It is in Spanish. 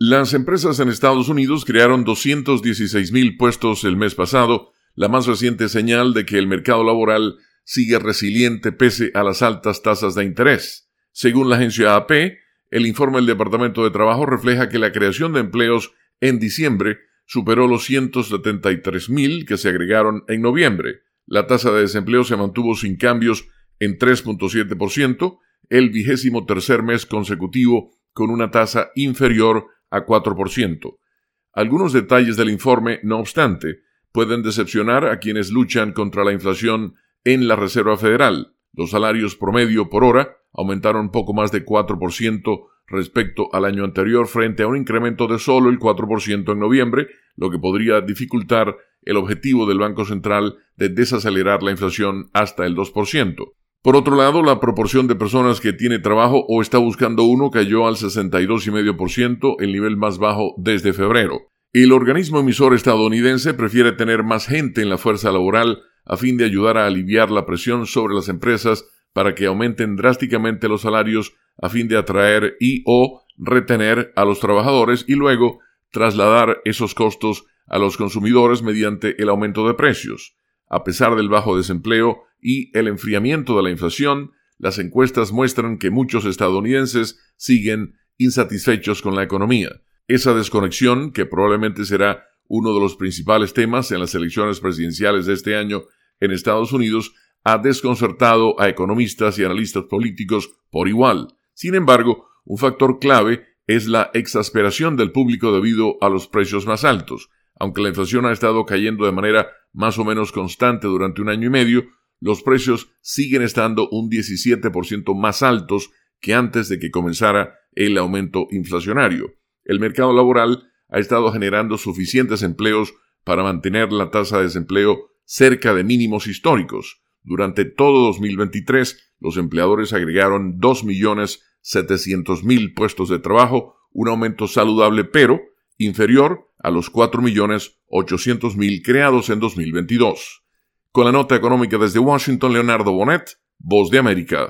Las empresas en Estados Unidos crearon 216 mil puestos el mes pasado, la más reciente señal de que el mercado laboral sigue resiliente pese a las altas tasas de interés. Según la agencia AP, el informe del Departamento de Trabajo refleja que la creación de empleos en diciembre superó los 173 mil que se agregaron en noviembre. La tasa de desempleo se mantuvo sin cambios en 3.7%, el vigésimo tercer mes consecutivo con una tasa inferior a 4%. Algunos detalles del informe, no obstante, pueden decepcionar a quienes luchan contra la inflación en la Reserva Federal. Los salarios promedio por hora aumentaron poco más de 4% respecto al año anterior frente a un incremento de solo el 4% en noviembre, lo que podría dificultar el objetivo del Banco Central de desacelerar la inflación hasta el 2%. Por otro lado, la proporción de personas que tiene trabajo o está buscando uno cayó al 62,5%, el nivel más bajo desde febrero. El organismo emisor estadounidense prefiere tener más gente en la fuerza laboral a fin de ayudar a aliviar la presión sobre las empresas para que aumenten drásticamente los salarios a fin de atraer y o retener a los trabajadores y luego trasladar esos costos a los consumidores mediante el aumento de precios. A pesar del bajo desempleo, y el enfriamiento de la inflación, las encuestas muestran que muchos estadounidenses siguen insatisfechos con la economía. Esa desconexión, que probablemente será uno de los principales temas en las elecciones presidenciales de este año en Estados Unidos, ha desconcertado a economistas y analistas políticos por igual. Sin embargo, un factor clave es la exasperación del público debido a los precios más altos. Aunque la inflación ha estado cayendo de manera más o menos constante durante un año y medio, los precios siguen estando un 17% más altos que antes de que comenzara el aumento inflacionario. El mercado laboral ha estado generando suficientes empleos para mantener la tasa de desempleo cerca de mínimos históricos. Durante todo 2023, los empleadores agregaron 2.700.000 puestos de trabajo, un aumento saludable pero inferior a los 4.800.000 creados en 2022. Con la nota económica desde Washington, Leonardo Bonet, Voz de América.